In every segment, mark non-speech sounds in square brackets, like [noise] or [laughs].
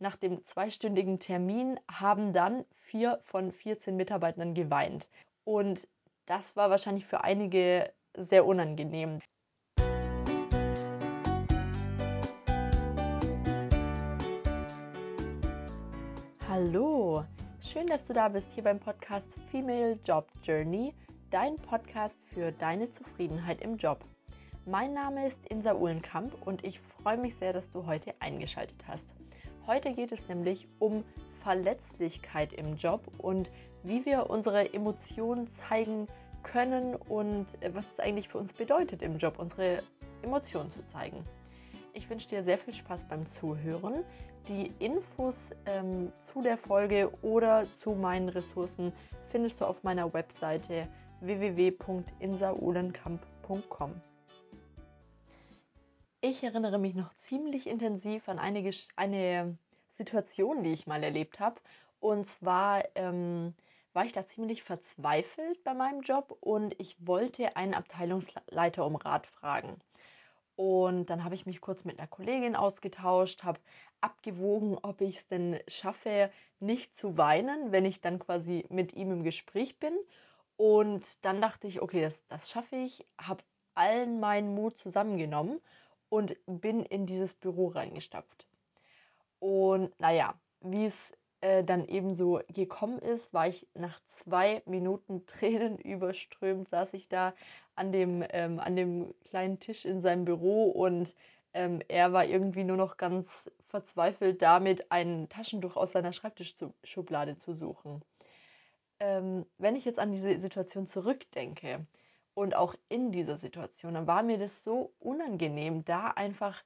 nach dem zweistündigen Termin haben dann vier von 14 Mitarbeitern geweint. Und das war wahrscheinlich für einige sehr unangenehm. Hallo, schön, dass du da bist hier beim Podcast Female Job Journey, dein Podcast für deine Zufriedenheit im Job. Mein Name ist Insa Uhlenkamp und ich freue mich sehr, dass du heute eingeschaltet hast. Heute geht es nämlich um Verletzlichkeit im Job und wie wir unsere Emotionen zeigen können und äh, was es eigentlich für uns bedeutet im Job, unsere Emotionen zu zeigen. Ich wünsche dir sehr viel Spaß beim Zuhören. Die Infos ähm, zu der Folge oder zu meinen Ressourcen findest du auf meiner Webseite www.insaulenkamp.com. Ich erinnere mich noch ziemlich intensiv an eine, eine Situation, die ich mal erlebt habe. Und zwar ähm, war ich da ziemlich verzweifelt bei meinem Job und ich wollte einen Abteilungsleiter um Rat fragen. Und dann habe ich mich kurz mit einer Kollegin ausgetauscht, habe abgewogen, ob ich es denn schaffe, nicht zu weinen, wenn ich dann quasi mit ihm im Gespräch bin. Und dann dachte ich, okay, das, das schaffe ich, habe allen meinen Mut zusammengenommen und bin in dieses Büro reingestapft. Und naja, wie es äh, dann eben so gekommen ist, war ich nach zwei Minuten [laughs] Tränen überströmt, saß ich da an dem, ähm, an dem kleinen Tisch in seinem Büro und ähm, er war irgendwie nur noch ganz verzweifelt damit, ein Taschentuch aus seiner Schreibtischschublade zu suchen. Ähm, wenn ich jetzt an diese Situation zurückdenke, und auch in dieser Situation, dann war mir das so unangenehm, da einfach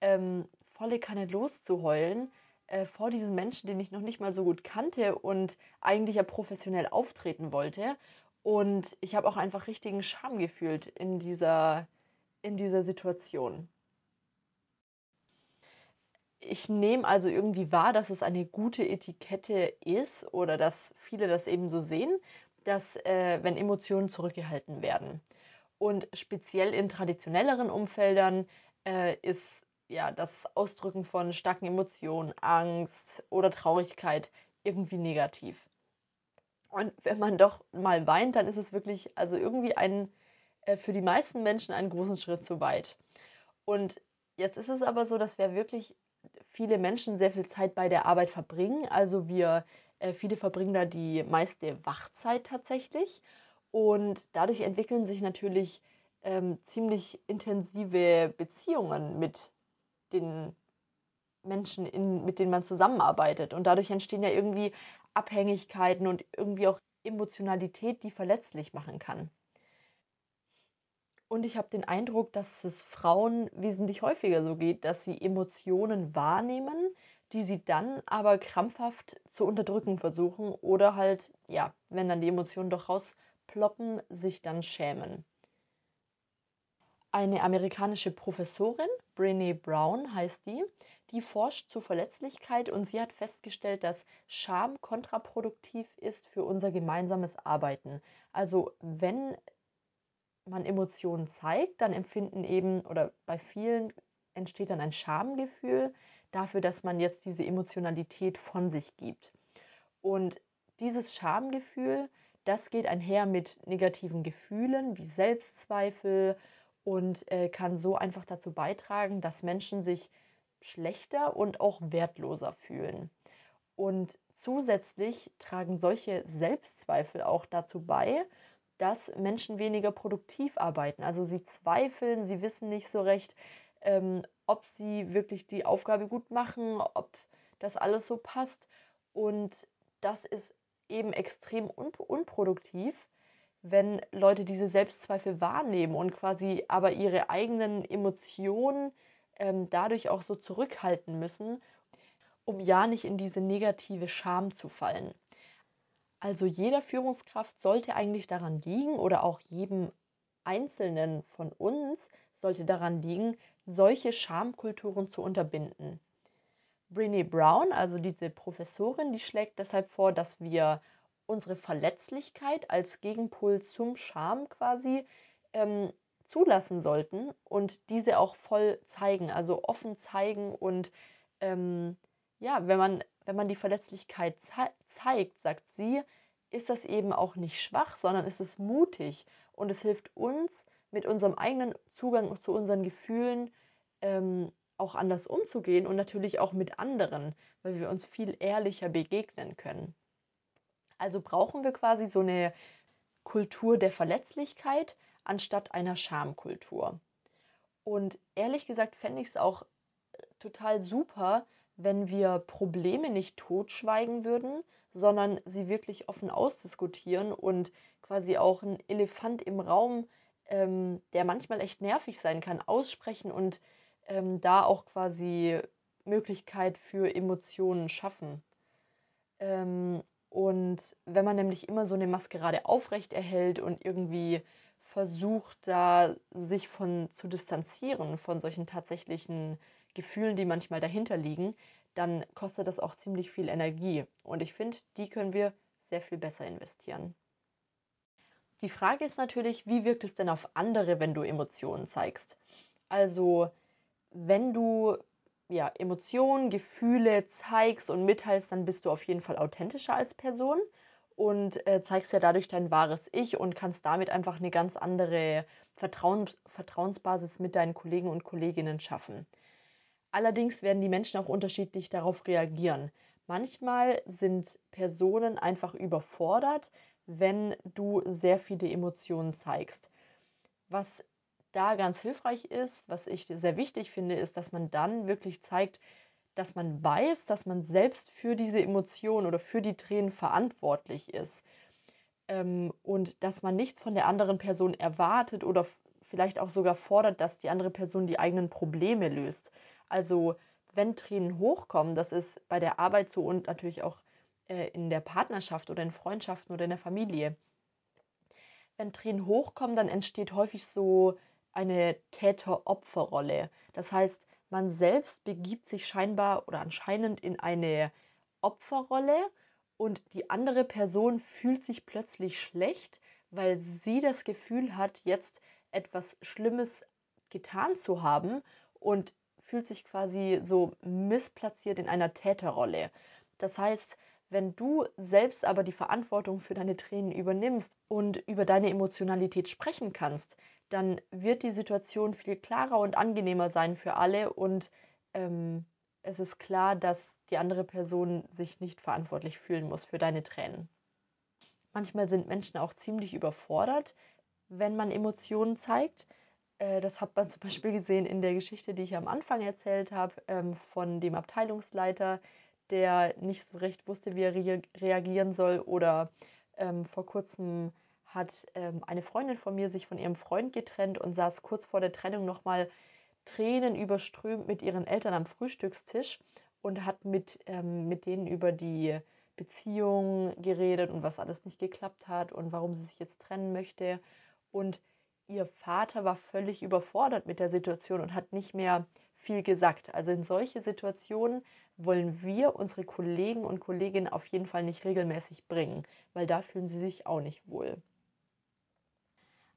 ähm, volle Kanne loszuheulen äh, vor diesem Menschen, den ich noch nicht mal so gut kannte und eigentlich ja professionell auftreten wollte. Und ich habe auch einfach richtigen Scham gefühlt in dieser, in dieser Situation. Ich nehme also irgendwie wahr, dass es eine gute Etikette ist oder dass viele das eben so sehen dass äh, wenn Emotionen zurückgehalten werden. Und speziell in traditionelleren Umfeldern äh, ist ja das Ausdrücken von starken Emotionen, Angst oder Traurigkeit irgendwie negativ. Und wenn man doch mal weint, dann ist es wirklich also irgendwie ein äh, für die meisten Menschen einen großen Schritt zu weit. Und jetzt ist es aber so, dass wir wirklich viele Menschen sehr viel Zeit bei der Arbeit verbringen. Also wir äh, viele verbringen da die meiste Wachzeit tatsächlich. Und dadurch entwickeln sich natürlich ähm, ziemlich intensive Beziehungen mit den Menschen, in, mit denen man zusammenarbeitet. Und dadurch entstehen ja irgendwie Abhängigkeiten und irgendwie auch Emotionalität, die verletzlich machen kann. Und ich habe den Eindruck, dass es Frauen wesentlich häufiger so geht, dass sie Emotionen wahrnehmen, die sie dann aber krampfhaft zu unterdrücken versuchen oder halt, ja, wenn dann die Emotionen doch rausploppen, sich dann schämen. Eine amerikanische Professorin, Brene Brown heißt die, die forscht zu Verletzlichkeit und sie hat festgestellt, dass Scham kontraproduktiv ist für unser gemeinsames Arbeiten. Also wenn man Emotionen zeigt, dann empfinden eben oder bei vielen entsteht dann ein Schamgefühl, dafür, dass man jetzt diese Emotionalität von sich gibt. Und dieses Schamgefühl, das geht einher mit negativen Gefühlen wie Selbstzweifel und äh, kann so einfach dazu beitragen, dass Menschen sich schlechter und auch wertloser fühlen. Und zusätzlich tragen solche Selbstzweifel auch dazu bei, dass Menschen weniger produktiv arbeiten. Also sie zweifeln, sie wissen nicht so recht, ähm, ob sie wirklich die Aufgabe gut machen, ob das alles so passt. Und das ist eben extrem unp unproduktiv, wenn Leute diese Selbstzweifel wahrnehmen und quasi aber ihre eigenen Emotionen ähm, dadurch auch so zurückhalten müssen, um ja nicht in diese negative Scham zu fallen. Also jeder Führungskraft sollte eigentlich daran liegen oder auch jedem Einzelnen von uns sollte daran liegen, solche Schamkulturen zu unterbinden. Brene Brown, also diese Professorin, die schlägt deshalb vor, dass wir unsere Verletzlichkeit als Gegenpol zum Scham quasi ähm, zulassen sollten und diese auch voll zeigen, also offen zeigen und ähm, ja, wenn man, wenn man die Verletzlichkeit zei zeigt, sagt sie, ist das eben auch nicht schwach, sondern ist es mutig und es hilft uns, mit unserem eigenen Zugang zu unseren Gefühlen ähm, auch anders umzugehen und natürlich auch mit anderen, weil wir uns viel ehrlicher begegnen können. Also brauchen wir quasi so eine Kultur der Verletzlichkeit anstatt einer Schamkultur. Und ehrlich gesagt fände ich es auch äh, total super, wenn wir Probleme nicht totschweigen würden, sondern sie wirklich offen ausdiskutieren und quasi auch ein Elefant im Raum, ähm, der manchmal echt nervig sein kann, aussprechen und ähm, da auch quasi Möglichkeit für Emotionen schaffen. Ähm, und wenn man nämlich immer so eine Maskerade aufrecht erhält und irgendwie versucht, da sich von zu distanzieren von solchen tatsächlichen Gefühlen, die manchmal dahinter liegen, dann kostet das auch ziemlich viel Energie. Und ich finde, die können wir sehr viel besser investieren. Die Frage ist natürlich, wie wirkt es denn auf andere, wenn du Emotionen zeigst? Also, wenn du ja, Emotionen, Gefühle zeigst und mitteilst, dann bist du auf jeden Fall authentischer als Person und äh, zeigst ja dadurch dein wahres Ich und kannst damit einfach eine ganz andere Vertrauen, Vertrauensbasis mit deinen Kollegen und Kolleginnen schaffen. Allerdings werden die Menschen auch unterschiedlich darauf reagieren. Manchmal sind Personen einfach überfordert, wenn du sehr viele Emotionen zeigst. Was da ganz hilfreich ist, was ich sehr wichtig finde, ist, dass man dann wirklich zeigt, dass man weiß, dass man selbst für diese Emotionen oder für die Tränen verantwortlich ist. Ähm, und dass man nichts von der anderen Person erwartet oder vielleicht auch sogar fordert, dass die andere Person die eigenen Probleme löst. Also wenn Tränen hochkommen, das ist bei der Arbeit so und natürlich auch äh, in der Partnerschaft oder in Freundschaften oder in der Familie. Wenn Tränen hochkommen, dann entsteht häufig so eine Täter-Opfer-Rolle. Das heißt, man selbst begibt sich scheinbar oder anscheinend in eine Opferrolle und die andere Person fühlt sich plötzlich schlecht, weil sie das Gefühl hat, jetzt etwas Schlimmes getan zu haben und fühlt sich quasi so missplatziert in einer Täterrolle. Das heißt, wenn du selbst aber die Verantwortung für deine Tränen übernimmst und über deine Emotionalität sprechen kannst, dann wird die Situation viel klarer und angenehmer sein für alle und ähm, es ist klar, dass die andere Person sich nicht verantwortlich fühlen muss für deine Tränen. Manchmal sind Menschen auch ziemlich überfordert, wenn man Emotionen zeigt. Äh, das hat man zum Beispiel gesehen in der Geschichte, die ich am Anfang erzählt habe, ähm, von dem Abteilungsleiter, der nicht so recht wusste, wie er re reagieren soll oder ähm, vor kurzem hat ähm, eine Freundin von mir sich von ihrem Freund getrennt und saß kurz vor der Trennung nochmal Tränen überströmt mit ihren Eltern am Frühstückstisch und hat mit, mit denen über die Beziehung geredet und was alles nicht geklappt hat und warum sie sich jetzt trennen möchte. Und ihr Vater war völlig überfordert mit der Situation und hat nicht mehr viel gesagt. Also in solche Situationen wollen wir unsere Kollegen und Kolleginnen auf jeden Fall nicht regelmäßig bringen, weil da fühlen sie sich auch nicht wohl.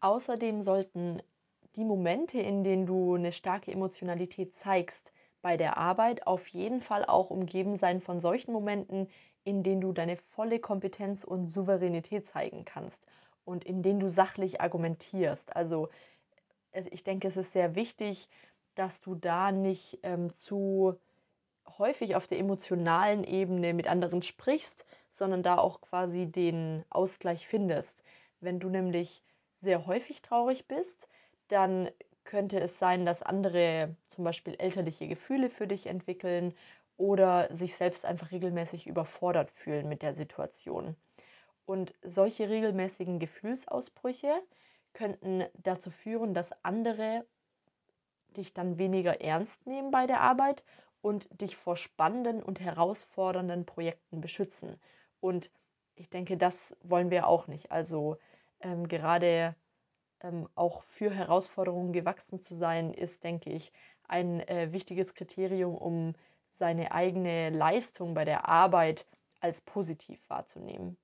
Außerdem sollten die Momente, in denen du eine starke Emotionalität zeigst bei der Arbeit, auf jeden Fall auch umgeben sein von solchen Momenten, in denen du deine volle Kompetenz und Souveränität zeigen kannst und in denen du sachlich argumentierst. Also ich denke, es ist sehr wichtig, dass du da nicht ähm, zu häufig auf der emotionalen Ebene mit anderen sprichst, sondern da auch quasi den Ausgleich findest. Wenn du nämlich sehr häufig traurig bist, dann könnte es sein, dass andere zum Beispiel elterliche Gefühle für dich entwickeln oder sich selbst einfach regelmäßig überfordert fühlen mit der Situation. Und solche regelmäßigen Gefühlsausbrüche könnten dazu führen, dass andere dich dann weniger ernst nehmen bei der Arbeit und dich vor spannenden und herausfordernden Projekten beschützen. Und ich denke, das wollen wir auch nicht. Also ähm, gerade ähm, auch für Herausforderungen gewachsen zu sein, ist, denke ich, ein äh, wichtiges Kriterium, um seine eigene Leistung bei der Arbeit als positiv wahrzunehmen.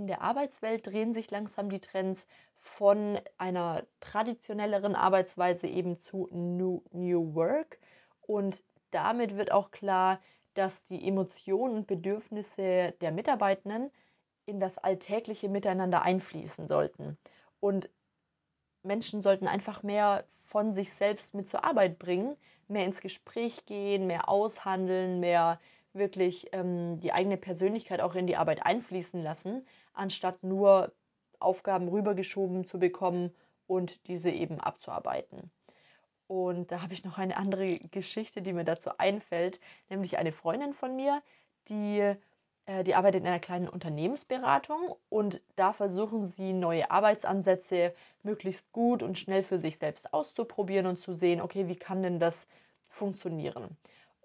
In der Arbeitswelt drehen sich langsam die Trends von einer traditionelleren Arbeitsweise eben zu New, New Work. Und damit wird auch klar, dass die Emotionen und Bedürfnisse der Mitarbeitenden in das alltägliche Miteinander einfließen sollten. Und Menschen sollten einfach mehr von sich selbst mit zur Arbeit bringen, mehr ins Gespräch gehen, mehr aushandeln, mehr wirklich ähm, die eigene Persönlichkeit auch in die Arbeit einfließen lassen, anstatt nur Aufgaben rübergeschoben zu bekommen und diese eben abzuarbeiten. Und da habe ich noch eine andere Geschichte, die mir dazu einfällt, nämlich eine Freundin von mir, die, äh, die arbeitet in einer kleinen Unternehmensberatung und da versuchen sie neue Arbeitsansätze möglichst gut und schnell für sich selbst auszuprobieren und zu sehen, okay, wie kann denn das funktionieren?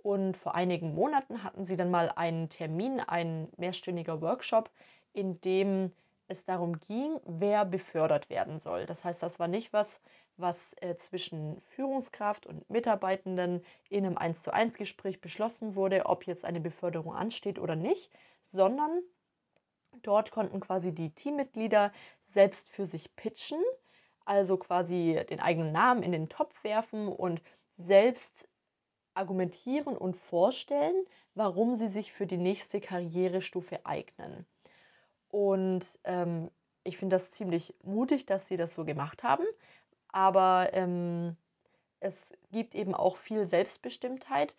Und vor einigen Monaten hatten sie dann mal einen Termin, ein mehrstündiger Workshop, in dem es darum ging, wer befördert werden soll. Das heißt, das war nicht was, was äh, zwischen Führungskraft und Mitarbeitenden in einem 1 zu 1 Gespräch beschlossen wurde, ob jetzt eine Beförderung ansteht oder nicht, sondern dort konnten quasi die Teammitglieder selbst für sich pitchen, also quasi den eigenen Namen in den Topf werfen und selbst argumentieren und vorstellen, warum sie sich für die nächste Karrierestufe eignen. Und ähm, ich finde das ziemlich mutig, dass sie das so gemacht haben, aber ähm, es gibt eben auch viel Selbstbestimmtheit,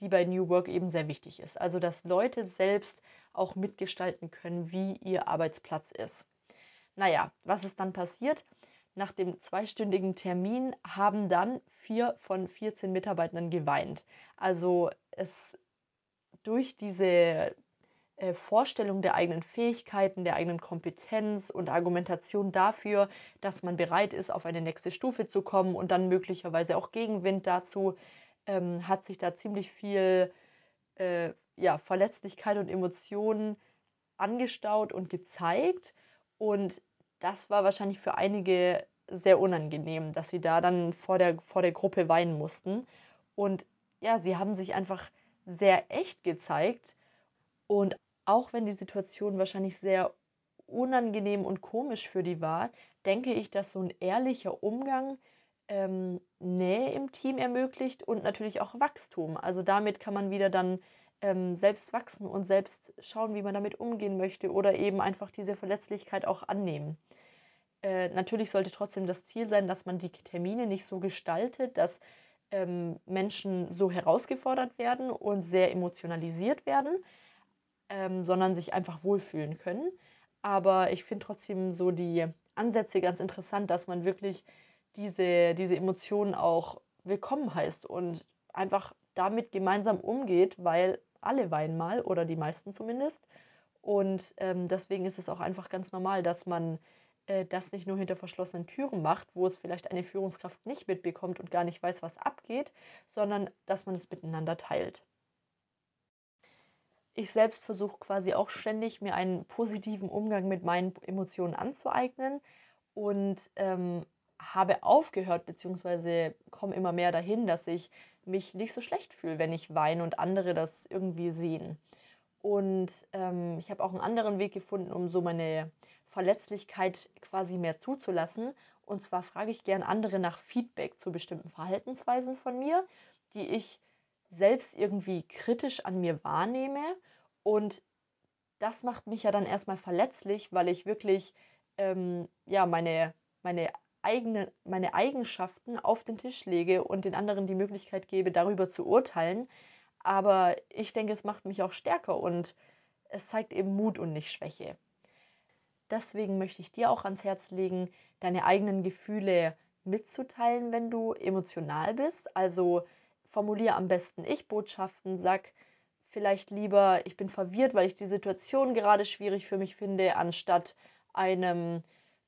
die bei New Work eben sehr wichtig ist. Also dass Leute selbst auch mitgestalten können, wie ihr Arbeitsplatz ist. Naja, was ist dann passiert? Nach dem zweistündigen Termin haben dann vier von 14 Mitarbeitern geweint. Also es durch diese äh, Vorstellung der eigenen Fähigkeiten, der eigenen Kompetenz und Argumentation dafür, dass man bereit ist, auf eine nächste Stufe zu kommen und dann möglicherweise auch Gegenwind dazu, ähm, hat sich da ziemlich viel äh, ja, Verletzlichkeit und Emotionen angestaut und gezeigt. Und das war wahrscheinlich für einige sehr unangenehm, dass sie da dann vor der, vor der Gruppe weinen mussten. Und ja, sie haben sich einfach sehr echt gezeigt und auch wenn die Situation wahrscheinlich sehr unangenehm und komisch für die war, denke ich, dass so ein ehrlicher Umgang ähm, Nähe im Team ermöglicht und natürlich auch Wachstum. Also damit kann man wieder dann ähm, selbst wachsen und selbst schauen, wie man damit umgehen möchte oder eben einfach diese Verletzlichkeit auch annehmen. Äh, natürlich sollte trotzdem das Ziel sein, dass man die Termine nicht so gestaltet, dass ähm, Menschen so herausgefordert werden und sehr emotionalisiert werden, ähm, sondern sich einfach wohlfühlen können. Aber ich finde trotzdem so die Ansätze ganz interessant, dass man wirklich diese, diese Emotionen auch willkommen heißt und einfach damit gemeinsam umgeht, weil alle weinen mal oder die meisten zumindest. Und ähm, deswegen ist es auch einfach ganz normal, dass man äh, das nicht nur hinter verschlossenen Türen macht, wo es vielleicht eine Führungskraft nicht mitbekommt und gar nicht weiß, was abgeht, sondern dass man es miteinander teilt ich selbst versuche quasi auch ständig, mir einen positiven Umgang mit meinen Emotionen anzueignen und ähm, habe aufgehört, beziehungsweise komme immer mehr dahin, dass ich mich nicht so schlecht fühle, wenn ich weine und andere das irgendwie sehen. Und ähm, ich habe auch einen anderen Weg gefunden, um so meine Verletzlichkeit quasi mehr zuzulassen. Und zwar frage ich gern andere nach Feedback zu bestimmten Verhaltensweisen von mir, die ich selbst irgendwie kritisch an mir wahrnehme. Und das macht mich ja dann erstmal verletzlich, weil ich wirklich ähm, ja, meine, meine, eigene, meine Eigenschaften auf den Tisch lege und den anderen die Möglichkeit gebe, darüber zu urteilen. Aber ich denke, es macht mich auch stärker und es zeigt eben Mut und nicht Schwäche. Deswegen möchte ich dir auch ans Herz legen, deine eigenen Gefühle mitzuteilen, wenn du emotional bist. Also formuliere am besten Ich-Botschaften, sag vielleicht lieber, ich bin verwirrt, weil ich die Situation gerade schwierig für mich finde, anstatt einem,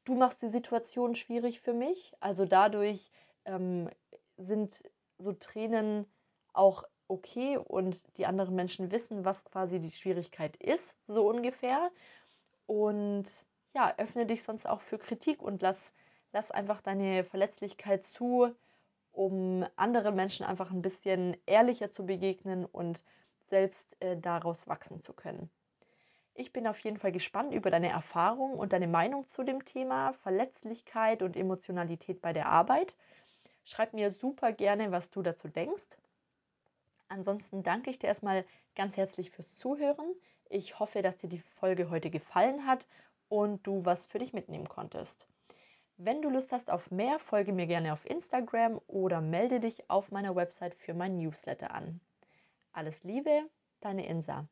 du machst die Situation schwierig für mich. Also dadurch ähm, sind so Tränen auch okay und die anderen Menschen wissen, was quasi die Schwierigkeit ist, so ungefähr. Und ja, öffne dich sonst auch für Kritik und lass, lass einfach deine Verletzlichkeit zu, um anderen Menschen einfach ein bisschen ehrlicher zu begegnen und selbst äh, daraus wachsen zu können. Ich bin auf jeden Fall gespannt über deine Erfahrungen und deine Meinung zu dem Thema Verletzlichkeit und Emotionalität bei der Arbeit. Schreib mir super gerne, was du dazu denkst. Ansonsten danke ich dir erstmal ganz herzlich fürs Zuhören. Ich hoffe, dass dir die Folge heute gefallen hat und du was für dich mitnehmen konntest. Wenn du Lust hast auf mehr, folge mir gerne auf Instagram oder melde dich auf meiner Website für mein Newsletter an. Alles Liebe, deine Insa.